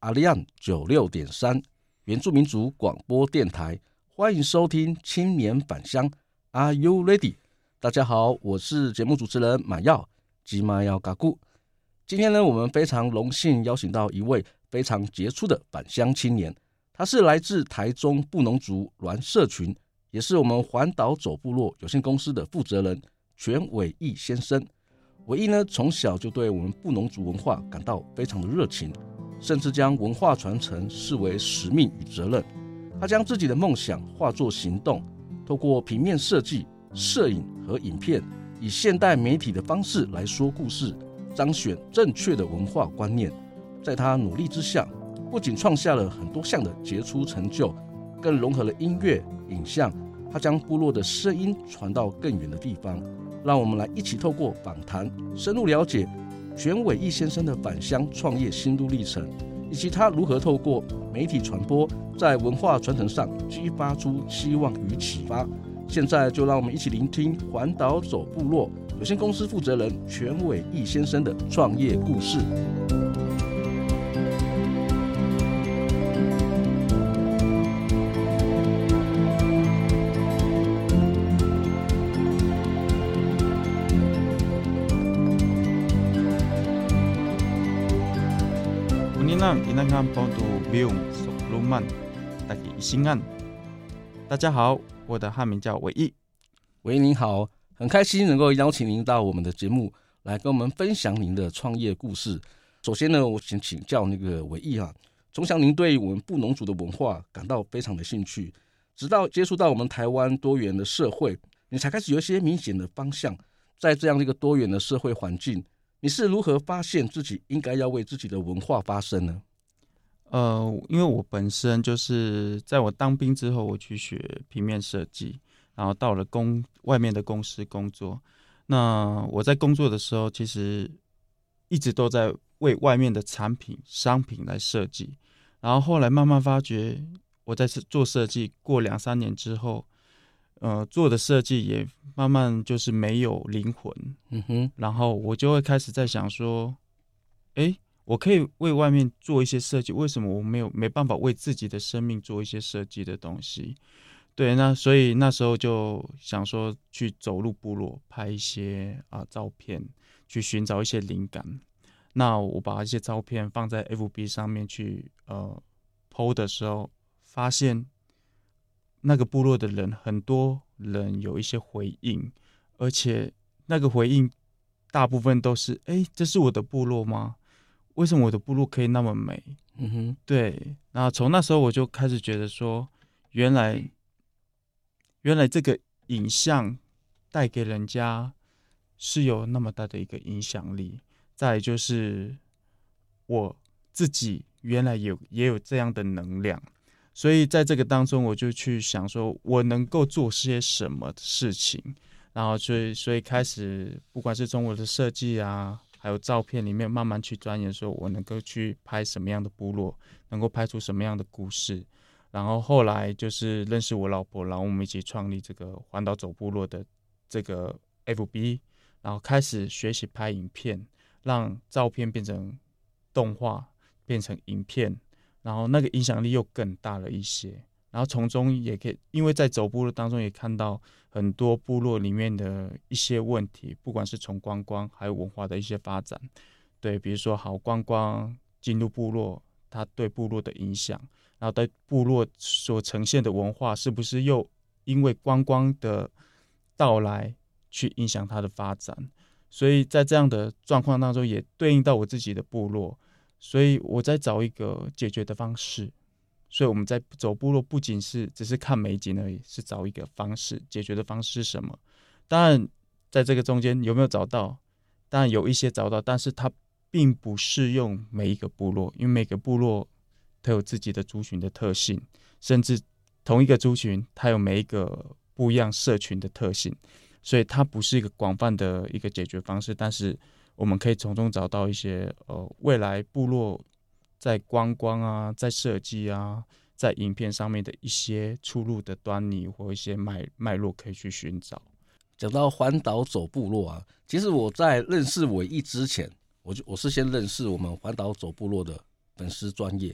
阿利安九六点三原住民族广播电台，欢迎收听青年返乡。Are you ready？大家好，我是节目主持人马耀吉马耀嘎古。今天呢，我们非常荣幸邀请到一位非常杰出的返乡青年，他是来自台中布农族峦社群，也是我们环岛走部落有限公司的负责人全伟毅先生。伟毅呢，从小就对我们布农族文化感到非常的热情。甚至将文化传承视为使命与责任。他将自己的梦想化作行动，透过平面设计、摄影和影片，以现代媒体的方式来说故事，彰显正确的文化观念。在他努力之下，不仅创下了很多项的杰出成就，更融合了音乐、影像。他将部落的声音传到更远的地方。让我们来一起透过访谈，深入了解。全伟毅先生的返乡创业心路历程，以及他如何透过媒体传播，在文化传承上激发出希望与启发。现在就让我们一起聆听环岛走部落有限公司负责人全伟毅先生的创业故事。大家好，我的汉名叫伟毅。喂，您好，很开心能够邀请您到我们的节目来跟我们分享您的创业故事。首先呢，我想请教那个伟毅啊，从小您对我们布农族的文化感到非常的兴趣，直到接触到我们台湾多元的社会，你才开始有一些明显的方向。在这样的一个多元的社会环境，你是如何发现自己应该要为自己的文化发声呢？呃，因为我本身就是在我当兵之后，我去学平面设计，然后到了公外面的公司工作。那我在工作的时候，其实一直都在为外面的产品、商品来设计。然后后来慢慢发觉，我在做设计过两三年之后，呃，做的设计也慢慢就是没有灵魂。嗯哼，然后我就会开始在想说，哎。我可以为外面做一些设计，为什么我没有没办法为自己的生命做一些设计的东西？对，那所以那时候就想说去走入部落拍一些啊照片，去寻找一些灵感。那我把一些照片放在 FB 上面去呃 PO 的时候，发现那个部落的人很多人有一些回应，而且那个回应大部分都是：哎，这是我的部落吗？为什么我的部落可以那么美？嗯哼，对。然后从那时候我就开始觉得说，原来，原来这个影像带给人家是有那么大的一个影响力。再就是我自己原来有也有这样的能量，所以在这个当中，我就去想说，我能够做些什么事情。然后所以所以开始，不管是从我的设计啊。还有照片里面慢慢去钻研，说我能够去拍什么样的部落，能够拍出什么样的故事。然后后来就是认识我老婆，然后我们一起创立这个环岛走部落的这个 FB，然后开始学习拍影片，让照片变成动画，变成影片，然后那个影响力又更大了一些。然后从中也可以，因为在走部落当中也看到很多部落里面的一些问题，不管是从观光还有文化的一些发展，对，比如说好观光进入部落，它对部落的影响，然后对部落所呈现的文化是不是又因为观光的到来去影响它的发展？所以在这样的状况当中，也对应到我自己的部落，所以我在找一个解决的方式。所以我们在走部落，不仅是只是看美景而已，是找一个方式解决的方式是什么？当然，在这个中间有没有找到？当然有一些找到，但是它并不适用每一个部落，因为每个部落它有自己的族群的特性，甚至同一个族群它有每一个不一样社群的特性，所以它不是一个广泛的一个解决方式。但是我们可以从中找到一些呃未来部落。在观光啊，在设计啊，在影片上面的一些出入的端倪或一些脉脉络可以去寻找。讲到环岛走部落啊，其实我在认识伟毅之前，我就我是先认识我们环岛走部落的粉丝专业，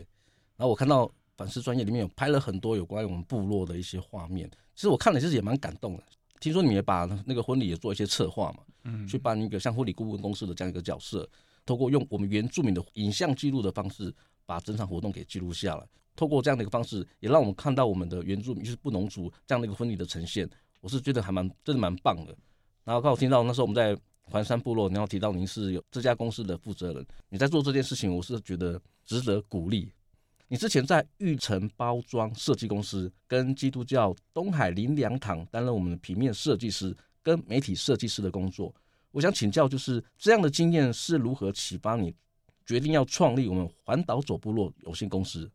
然后我看到粉丝专业里面有拍了很多有关于我们部落的一些画面，其实我看了其实也蛮感动的。听说你们也把那个婚礼也做一些策划嘛，嗯，去办一个像婚礼顾问公司的这样一个角色。透过用我们原住民的影像记录的方式，把整场活动给记录下来。透过这样的一个方式，也让我们看到我们的原住民，就是布农族这样的一个婚礼的呈现。我是觉得还蛮真的蛮棒的。然后刚好听到那时候我们在环山部落，然后提到您是有这家公司的负责人，你在做这件事情，我是觉得值得鼓励。你之前在玉成包装设计公司跟基督教东海灵粮堂担任我们的平面设计师跟媒体设计师的工作。我想请教，就是这样的经验是如何启发你决定要创立我们环岛走部落有限公司？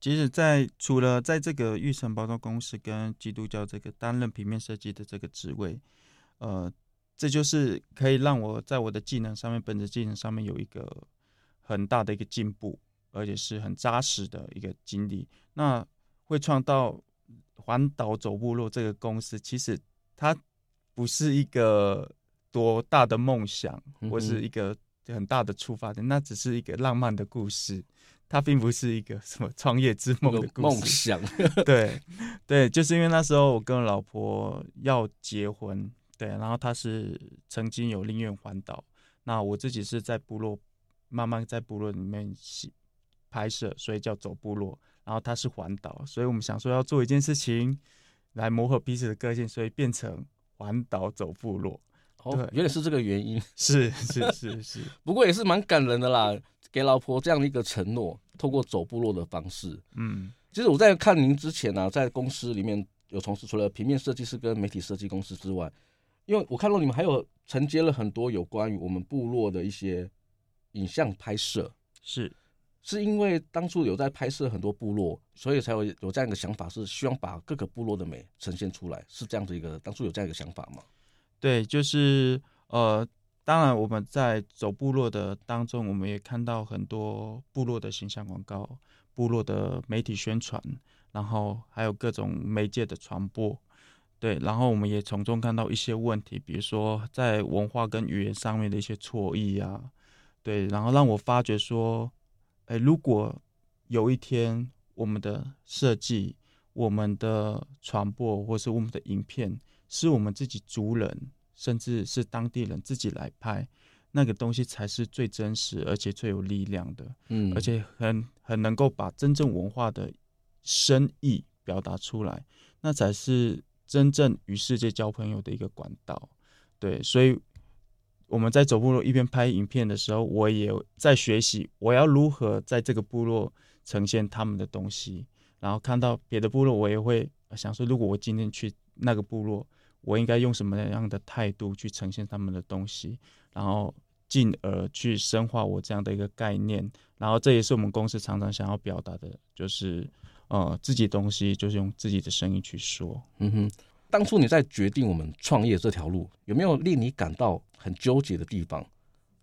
其实，在除了在这个玉成包装公司跟基督教这个担任平面设计的这个职位，呃，这就是可以让我在我的技能上面，本职技能上面有一个很大的一个进步，而且是很扎实的一个经历。那会创到环岛走部落这个公司，其实它不是一个。多大的梦想，或是一个很大的出发点，嗯、那只是一个浪漫的故事，它并不是一个 什么创业之梦的故事。梦想，对对，就是因为那时候我跟我老婆要结婚，对，然后她是曾经有宁愿环岛，那我自己是在部落，慢慢在部落里面拍摄，所以叫走部落，然后他是环岛，所以我们想说要做一件事情来磨合彼此的个性，所以变成环岛走部落。哦，原来是这个原因，是是是是，不过也是蛮感人的啦，给老婆这样的一个承诺，透过走部落的方式。嗯，其实我在看您之前呢、啊，在公司里面有从事除了平面设计师跟媒体设计公司之外，因为我看到你们还有承接了很多有关于我们部落的一些影像拍摄，是是因为当初有在拍摄很多部落，所以才有有这样一个想法，是希望把各个部落的美呈现出来，是这样的一个当初有这样一个想法吗？对，就是呃，当然我们在走部落的当中，我们也看到很多部落的形象广告、部落的媒体宣传，然后还有各种媒介的传播。对，然后我们也从中看到一些问题，比如说在文化跟语言上面的一些错意啊。对，然后让我发觉说，哎，如果有一天我们的设计、我们的传播，或是我们的影片，是我们自己族人，甚至是当地人自己来拍，那个东西才是最真实，而且最有力量的。嗯，而且很很能够把真正文化的深意表达出来，那才是真正与世界交朋友的一个管道。对，所以我们在走部落一边拍影片的时候，我也在学习我要如何在这个部落呈现他们的东西。然后看到别的部落，我也会想说，如果我今天去那个部落。我应该用什么样的态度去呈现他们的东西，然后进而去深化我这样的一个概念，然后这也是我们公司常常想要表达的，就是呃自己东西就是用自己的声音去说。嗯哼，当初你在决定我们创业这条路，有没有令你感到很纠结的地方？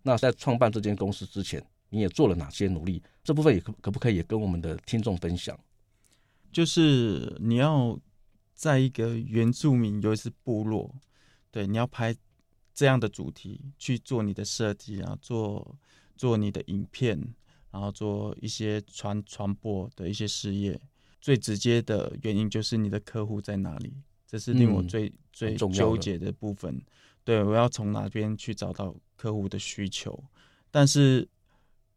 那在创办这间公司之前，你也做了哪些努力？这部分也可可不可以也跟我们的听众分享？就是你要。在一个原住民，尤其是部落，对，你要拍这样的主题去做你的设计啊，做做你的影片，然后做一些传传播的一些事业。最直接的原因就是你的客户在哪里，这是令我最、嗯、最纠结的部分。对，我要从哪边去找到客户的需求？但是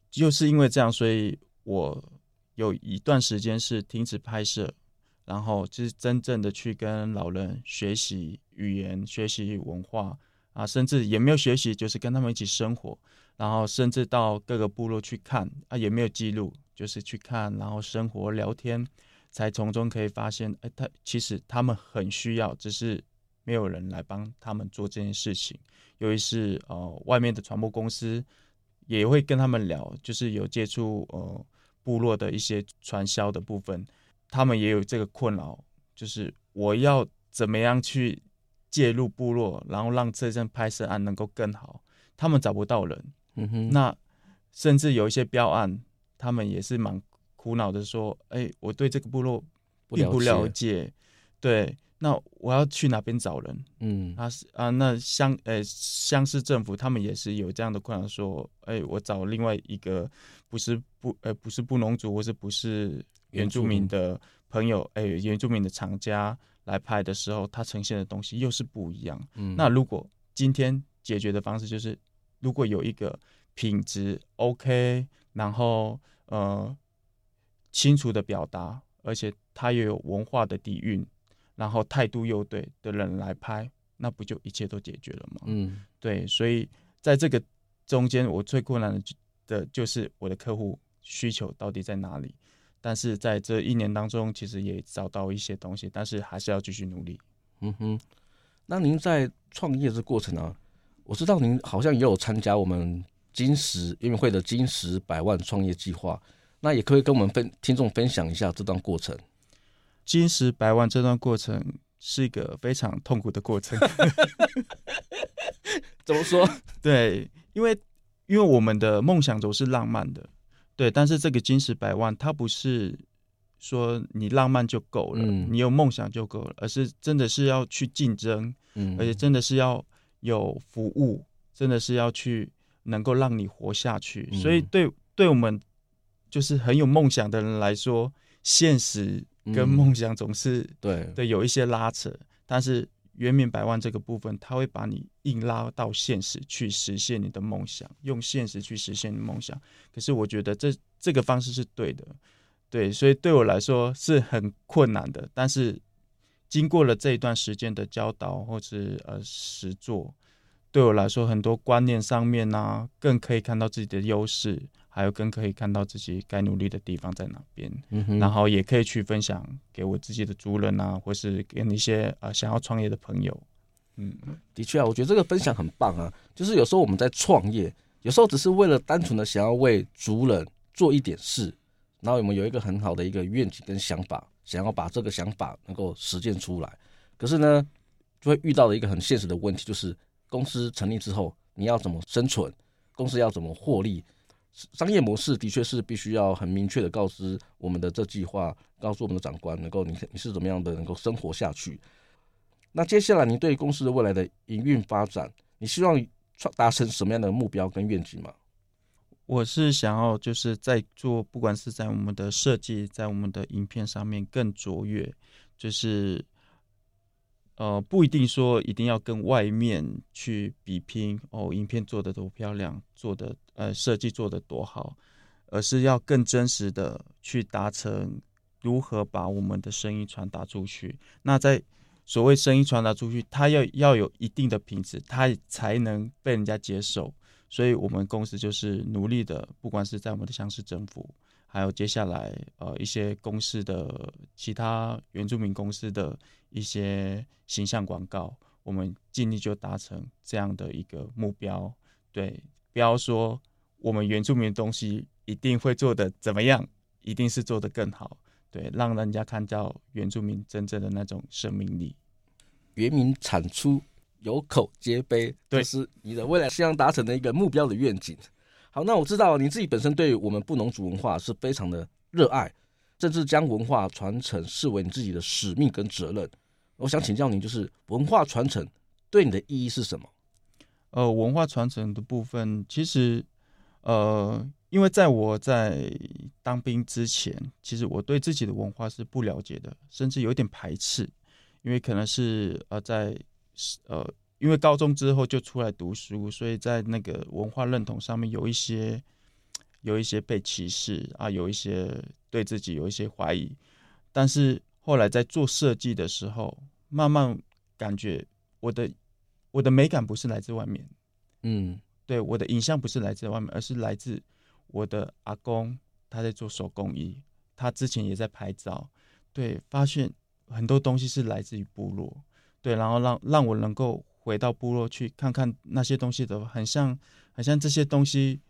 就是因为这样，所以我有一段时间是停止拍摄，然后就是真正的去跟老人学习语言、学习文化啊，甚至也没有学习，就是跟他们一起生活，然后甚至到各个部落去看啊，也没有记录，就是去看，然后生活聊天，才从中可以发现，哎，他其实他们很需要，只是没有人来帮他们做这件事情。由于是呃，外面的传播公司也会跟他们聊，就是有接触呃部落的一些传销的部分，他们也有这个困扰，就是我要怎么样去介入部落，然后让这件拍摄案能够更好，他们找不到人。嗯哼，那甚至有一些标案，他们也是蛮苦恼的，说：“哎，我对这个部落并不了解。了解”对。那我要去哪边找人？嗯，啊是啊，那乡呃乡市政府他们也是有这样的困扰，说，哎、欸，我找另外一个不是不呃不是布农族或是不是原住民的朋友，哎、欸，原住民的厂家来拍的时候，他呈现的东西又是不一样。嗯，那如果今天解决的方式就是，如果有一个品质 OK，然后呃清楚的表达，而且他也有文化的底蕴。然后态度又对的人来拍，那不就一切都解决了吗？嗯，对，所以在这个中间，我最困难的的就是我的客户需求到底在哪里。但是在这一年当中，其实也找到一些东西，但是还是要继续努力。嗯哼，那您在创业这过程啊，我知道您好像也有参加我们金石音乐会的金石百万创业计划，那也可以跟我们分听众分享一下这段过程。金石百万这段过程是一个非常痛苦的过程，怎么说？对，因为因为我们的梦想总是浪漫的，对，但是这个金石百万，它不是说你浪漫就够了，嗯、你有梦想就够了，而是真的是要去竞争，嗯，而且真的是要有服务，真的是要去能够让你活下去。嗯、所以对对我们就是很有梦想的人来说，现实。跟梦想总是、嗯、对对有一些拉扯，但是圆明百万这个部分，它会把你硬拉到现实去实现你的梦想，用现实去实现你的梦想。可是我觉得这这个方式是对的，对，所以对我来说是很困难的。但是经过了这一段时间的教导或是呃实做，对我来说很多观念上面呢、啊，更可以看到自己的优势。还有更可以看到自己该努力的地方在哪边，嗯、然后也可以去分享给我自己的族人啊，或是给那些呃想要创业的朋友。嗯，的确啊，我觉得这个分享很棒啊。就是有时候我们在创业，有时候只是为了单纯的想要为族人做一点事，然后我们有一个很好的一个愿景跟想法，想要把这个想法能够实践出来。可是呢，就会遇到了一个很现实的问题，就是公司成立之后，你要怎么生存？公司要怎么获利？商业模式的确是必须要很明确的告知我们的这计划，告诉我们的长官，能够你你是怎么样的能够生活下去。那接下来你对公司的未来的营运发展，你希望达成什么样的目标跟愿景吗？我是想要就是在做，不管是在我们的设计，在我们的影片上面更卓越，就是。呃，不一定说一定要跟外面去比拼哦，影片做的多漂亮，做的呃设计做的多好，而是要更真实的去达成如何把我们的声音传达出去。那在所谓声音传达出去，它要要有一定的品质，它才能被人家接受。所以我们公司就是努力的，不管是在我们的乡市政府。还有接下来，呃，一些公司的其他原住民公司的一些形象广告，我们尽力就达成这样的一个目标。对，不要说我们原住民的东西一定会做的怎么样，一定是做的更好。对，让人家看到原住民真正的那种生命力。原民产出，有口皆碑，对，这是你的未来希望达成的一个目标的愿景。好，那我知道你自己本身对我们布农族文化是非常的热爱，甚至将文化传承视为你自己的使命跟责任。我想请教您，就是文化传承对你的意义是什么？呃，文化传承的部分，其实，呃，因为在我在当兵之前，其实我对自己的文化是不了解的，甚至有点排斥，因为可能是呃在呃。因为高中之后就出来读书，所以在那个文化认同上面有一些有一些被歧视啊，有一些对自己有一些怀疑，但是后来在做设计的时候，慢慢感觉我的我的美感不是来自外面，嗯，对，我的影像不是来自外面，而是来自我的阿公，他在做手工艺，他之前也在拍照，对，发现很多东西是来自于部落，对，然后让让我能够回到部落去看看那些东西的，很像很像这些东西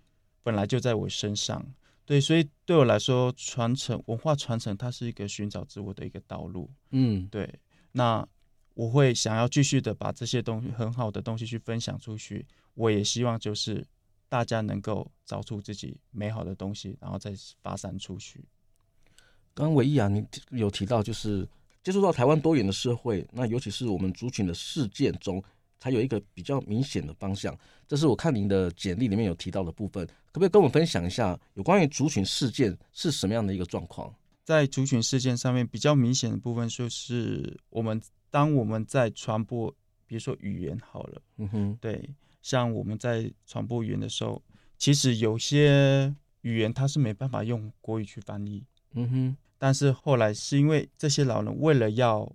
本来就在我身上，对，所以对我来说，传承文化传承，它是一个寻找自我的一个道路，嗯，对，那。我会想要继续的把这些东西很好的东西去分享出去，我也希望就是大家能够找出自己美好的东西，然后再发散出去。刚刚唯一啊，你有提到就是接触到台湾多元的社会，那尤其是我们族群的事件中，才有一个比较明显的方向。这是我看您的简历里面有提到的部分，可不可以跟我们分享一下有关于族群事件是什么样的一个状况？在族群事件上面比较明显的部分，就是我们。当我们在传播，比如说语言好了，嗯哼，对，像我们在传播语言的时候，其实有些语言它是没办法用国语去翻译，嗯哼，但是后来是因为这些老人为了要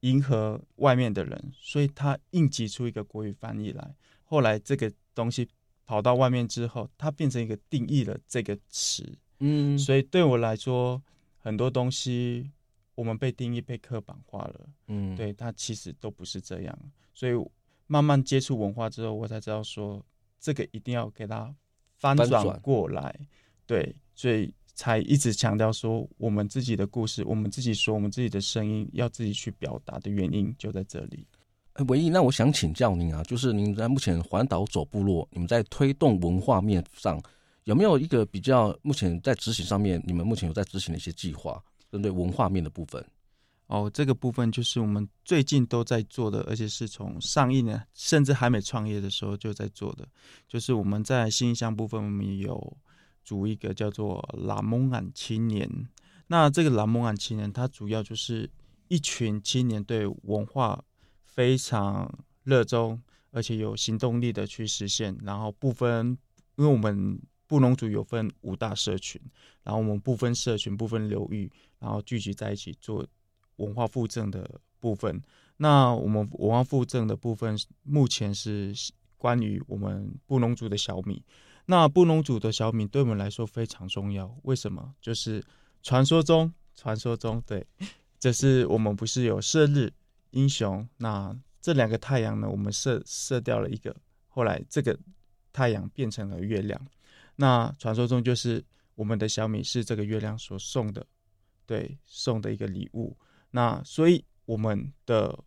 迎合外面的人，所以他硬挤出一个国语翻译来。后来这个东西跑到外面之后，它变成一个定义了这个词，嗯，所以对我来说，很多东西。我们被定义、被刻板化了，嗯，对，它其实都不是这样。所以慢慢接触文化之后，我才知道说，这个一定要给它翻转过来，对，所以才一直强调说，我们自己的故事，我们自己说，我们自己的声音要自己去表达的原因就在这里。哎，唯一，那我想请教您啊，就是您在目前环岛走部落，你们在推动文化面上有没有一个比较？目前在执行上面，你们目前有在执行的一些计划？针对文化面的部分，哦，这个部分就是我们最近都在做的，而且是从上一年甚至还没创业的时候就在做的，就是我们在新乡部分，我们有组一个叫做拉蒙安青年。那这个拉蒙安青年，它主要就是一群青年对文化非常热衷，而且有行动力的去实现，然后部分，因为我们。布农族有分五大社群，然后我们不分社群、不分流域，然后聚集在一起做文化复振的部分。那我们文化复振的部分，目前是关于我们布农族的小米。那布农族的小米对我们来说非常重要，为什么？就是传说中，传说中，对，这是我们不是有射日英雄？那这两个太阳呢，我们射射掉了一个，后来这个太阳变成了月亮。那传说中就是我们的小米是这个月亮所送的，对，送的一个礼物。那所以我们的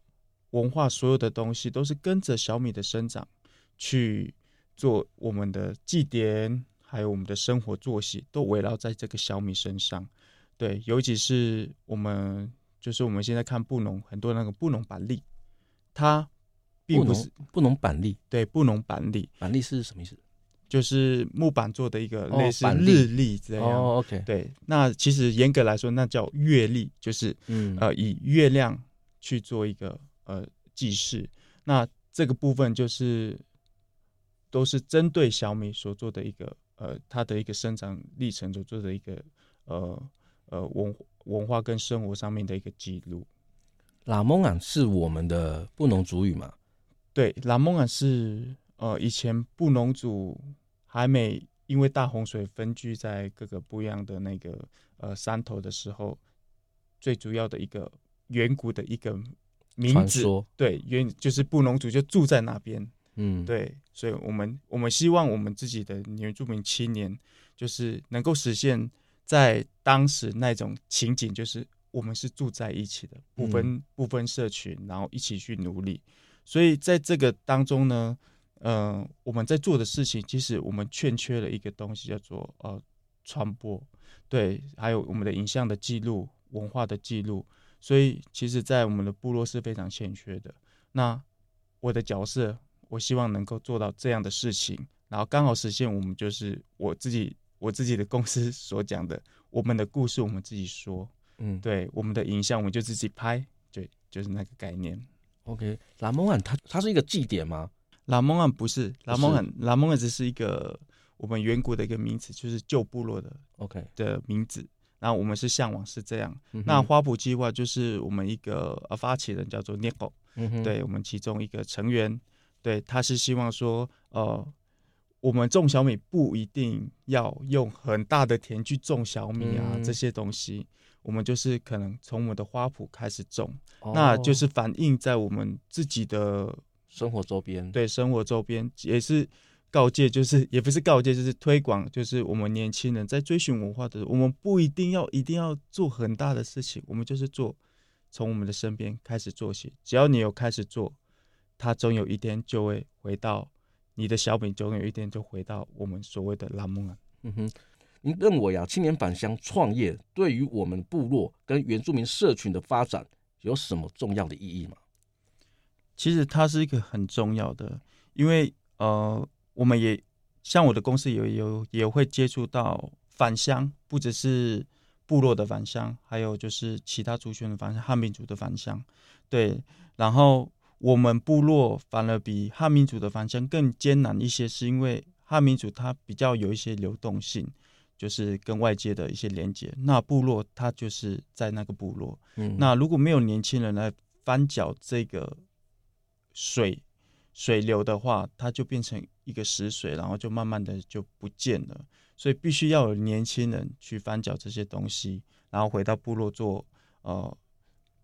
文化所有的东西都是跟着小米的生长去做我们的祭典，还有我们的生活作息都围绕在这个小米身上。对，尤其是我们就是我们现在看布农很多那个布农板栗，它并不是布农板栗，对，布农板栗，板栗是什么意思？就是木板做的一个类似日历这样。哦，OK，对，那其实严格来说，那叫月历，就是嗯呃以月亮去做一个呃记事。那这个部分就是都是针对小米所做的一个呃它的一个生长历程所做的一个呃呃文文化跟生活上面的一个记录。拉蒙啊是我们的布农族语嘛？对，拉蒙啊是呃以前布农族。还没因为大洪水分居在各个不一样的那个呃山头的时候，最主要的一个远古的一个名字，对，原就是布农族就住在那边，嗯，对，所以我们我们希望我们自己的原住民青年，就是能够实现，在当时那种情景，就是我们是住在一起的，不分、嗯、不分社群，然后一起去努力，所以在这个当中呢。嗯、呃，我们在做的事情，其实我们欠缺了一个东西，叫做呃传播，对，还有我们的影像的记录、文化的记录，所以其实，在我们的部落是非常欠缺的。那我的角色，我希望能够做到这样的事情，然后刚好实现我们就是我自己我自己的公司 所讲的，我们的故事我们自己说，嗯，对，我们的影像我们就自己拍，对，就是那个概念。OK，拉蒙安它它是一个祭典吗？拉蒙安不是，拉蒙安，拉蒙安只是一个我们远古的一个名词，就是旧部落的 OK 的名字。然后我们是向往是这样。嗯那花圃计划就是我们一个呃发起人叫做 Nico，嗯哼。对我们其中一个成员，对他是希望说，呃，我们种小米不一定要用很大的田去种小米啊，嗯。这些东西，我们就是可能从我们的花圃开始种，哦。那就是反映在我们自己的生活周边，对生活周边也是。告诫就是，也不是告诫，就是推广，就是我们年轻人在追寻文化的，我们不一定要一定要做很大的事情，我们就是做，从我们的身边开始做起。只要你有开始做，它总有一天就会回到你的小饼，总有一天就回到我们所谓的拉梦啊。嗯哼，您认为啊，青年返乡创业对于我们部落跟原住民社群的发展有什么重要的意义吗？其实它是一个很重要的，因为呃。我们也像我的公司也有也会接触到返乡，不只是部落的返乡，还有就是其他族群的返乡，汉民族的返乡。对，然后我们部落反而比汉民族的返乡更艰难一些，是因为汉民族它比较有一些流动性，就是跟外界的一些连接。那部落它就是在那个部落，嗯，那如果没有年轻人来翻搅这个水。水流的话，它就变成一个死水，然后就慢慢的就不见了。所以必须要有年轻人去翻搅这些东西，然后回到部落做。呃，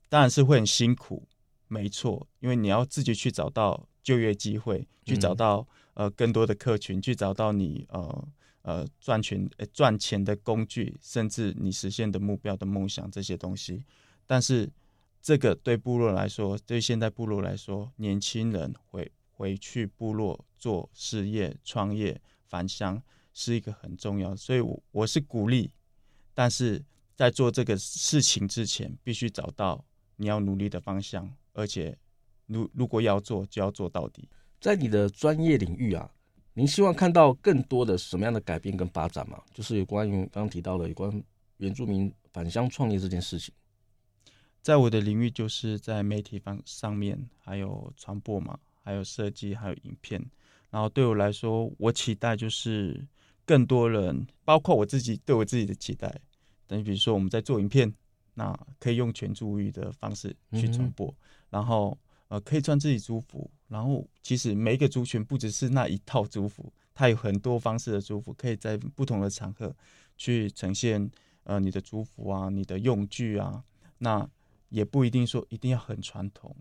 当然是会很辛苦，没错，因为你要自己去找到就业机会，去找到呃更多的客群，去找到你呃呃赚钱呃赚钱的工具，甚至你实现的目标的梦想这些东西。但是这个对部落来说，对现在部落来说，年轻人回。回去部落做事业、创业、返乡是一个很重要，所以我我是鼓励，但是在做这个事情之前，必须找到你要努力的方向，而且如如果要做，就要做到底。在你的专业领域啊，您希望看到更多的什么样的改变跟发展吗？就是有关于刚刚提到的有关原住民返乡创业这件事情。在我的领域，就是在媒体方上面，还有传播嘛。还有设计，还有影片，然后对我来说，我期待就是更多人，包括我自己，对我自己的期待。等于比如说，我们在做影片，那可以用全族语的方式去传播，嗯、然后呃，可以穿自己族服，然后其实每一个族群不只是那一套族服，它有很多方式的族服，可以在不同的场合去呈现呃你的族服啊，你的用具啊，那也不一定说一定要很传统，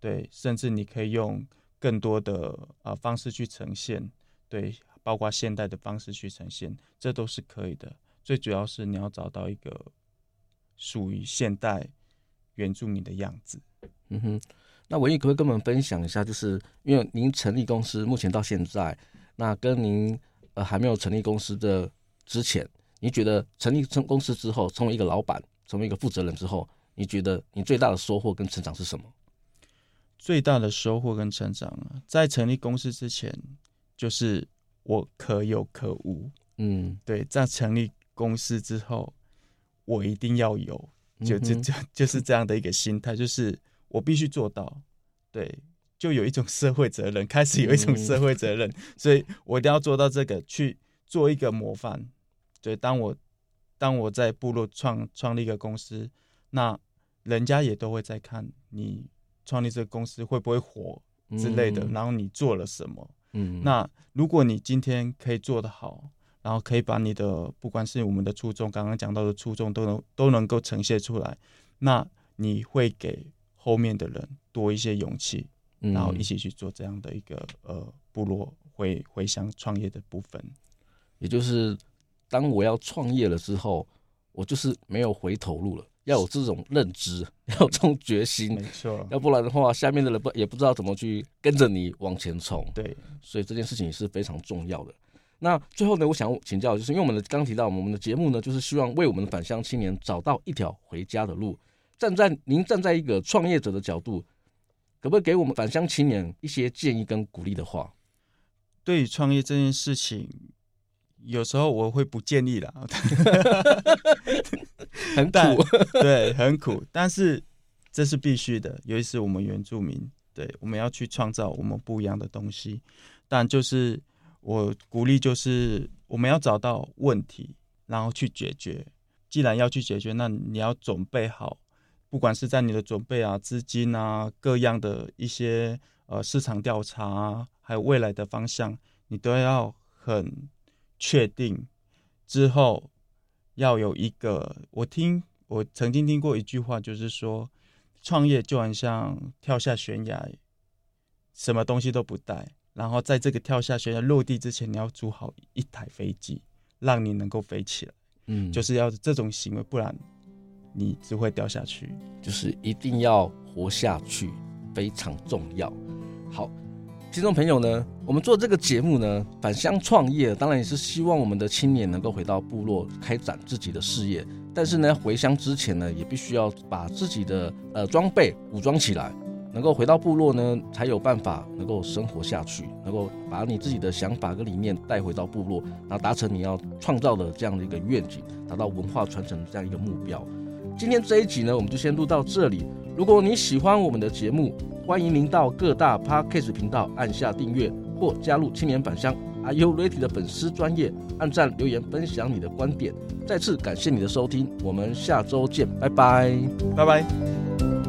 对，甚至你可以用。更多的啊、方式去呈现，对，包括现代的方式去呈现，这都是可以的。最主要是你要找到一个属于现代原住民的样子。嗯哼，那文义可不可以跟我们分享一下？就是因为您成立公司，目前到现在，那跟您呃还没有成立公司的之前，你觉得成立成公司之后，成为一个老板，成为一个负责人之后，你觉得你最大的收获跟成长是什么？最大的收获跟成长啊，在成立公司之前，就是我可有可无。嗯，对，在成立公司之后，我一定要有，就就就就是这样的一个心态，就是我必须做到。对，就有一种社会责任，开始有一种社会责任，所以我一定要做到这个，去做一个模范。对，当我当我在部落创创立一个公司，那人家也都会在看你。创立这个公司会不会火之类的，然后你做了什么？嗯，那如果你今天可以做得好，然后可以把你的不管是我们的初衷，刚刚讲到的初衷，都能都能够呈现出来，那你会给后面的人多一些勇气，然后一起去做这样的一个呃部落回回乡创业的部分。也就是当我要创业了之后，我就是没有回头路了。要有这种认知，要有这种决心，没错。要不然的话，下面的人不也不知道怎么去跟着你往前冲。对，所以这件事情也是非常重要的。那最后呢，我想请教，就是因为我们的刚提到，我们的节目呢，就是希望为我们的返乡青年找到一条回家的路。站在您站在一个创业者的角度，可不可以给我们返乡青年一些建议跟鼓励的话？对于创业这件事情。有时候我会不建议啦，很苦，对，很苦，但是这是必须的，尤其是我们原住民，对，我们要去创造我们不一样的东西。但就是我鼓励就是我们要找到问题，然后去解决。既然要去解决，那你要准备好，不管是在你的准备啊、资金啊、各样的一些呃市场调查啊，还有未来的方向，你都要很确定。之后要有一个，我听我曾经听过一句话，就是说，创业就很像跳下悬崖，什么东西都不带，然后在这个跳下悬崖落地之前，你要租好一台飞机，让你能够飞起来。嗯，就是要这种行为，不然你只会掉下去。就是一定要活下去，非常重要。好，听众朋友呢，我们做这个节目呢，返乡创业，当然也是希望我们的青年能够回到部落开展自己的事业。但是呢，回乡之前呢，也必须要把自己的呃装备武装起来。能够回到部落呢，才有办法能够生活下去，能够把你自己的想法跟理念带回到部落，然后达成你要创造的这样的一个愿景，达到文化传承这样一个目标。今天这一集呢，我们就先录到这里。如果你喜欢我们的节目，欢迎您到各大 Podcast 频道按下订阅，或加入青年返乡 Are You Ready 的粉丝专业，按赞留言分享你的观点。再次感谢你的收听，我们下周见，拜拜，拜拜。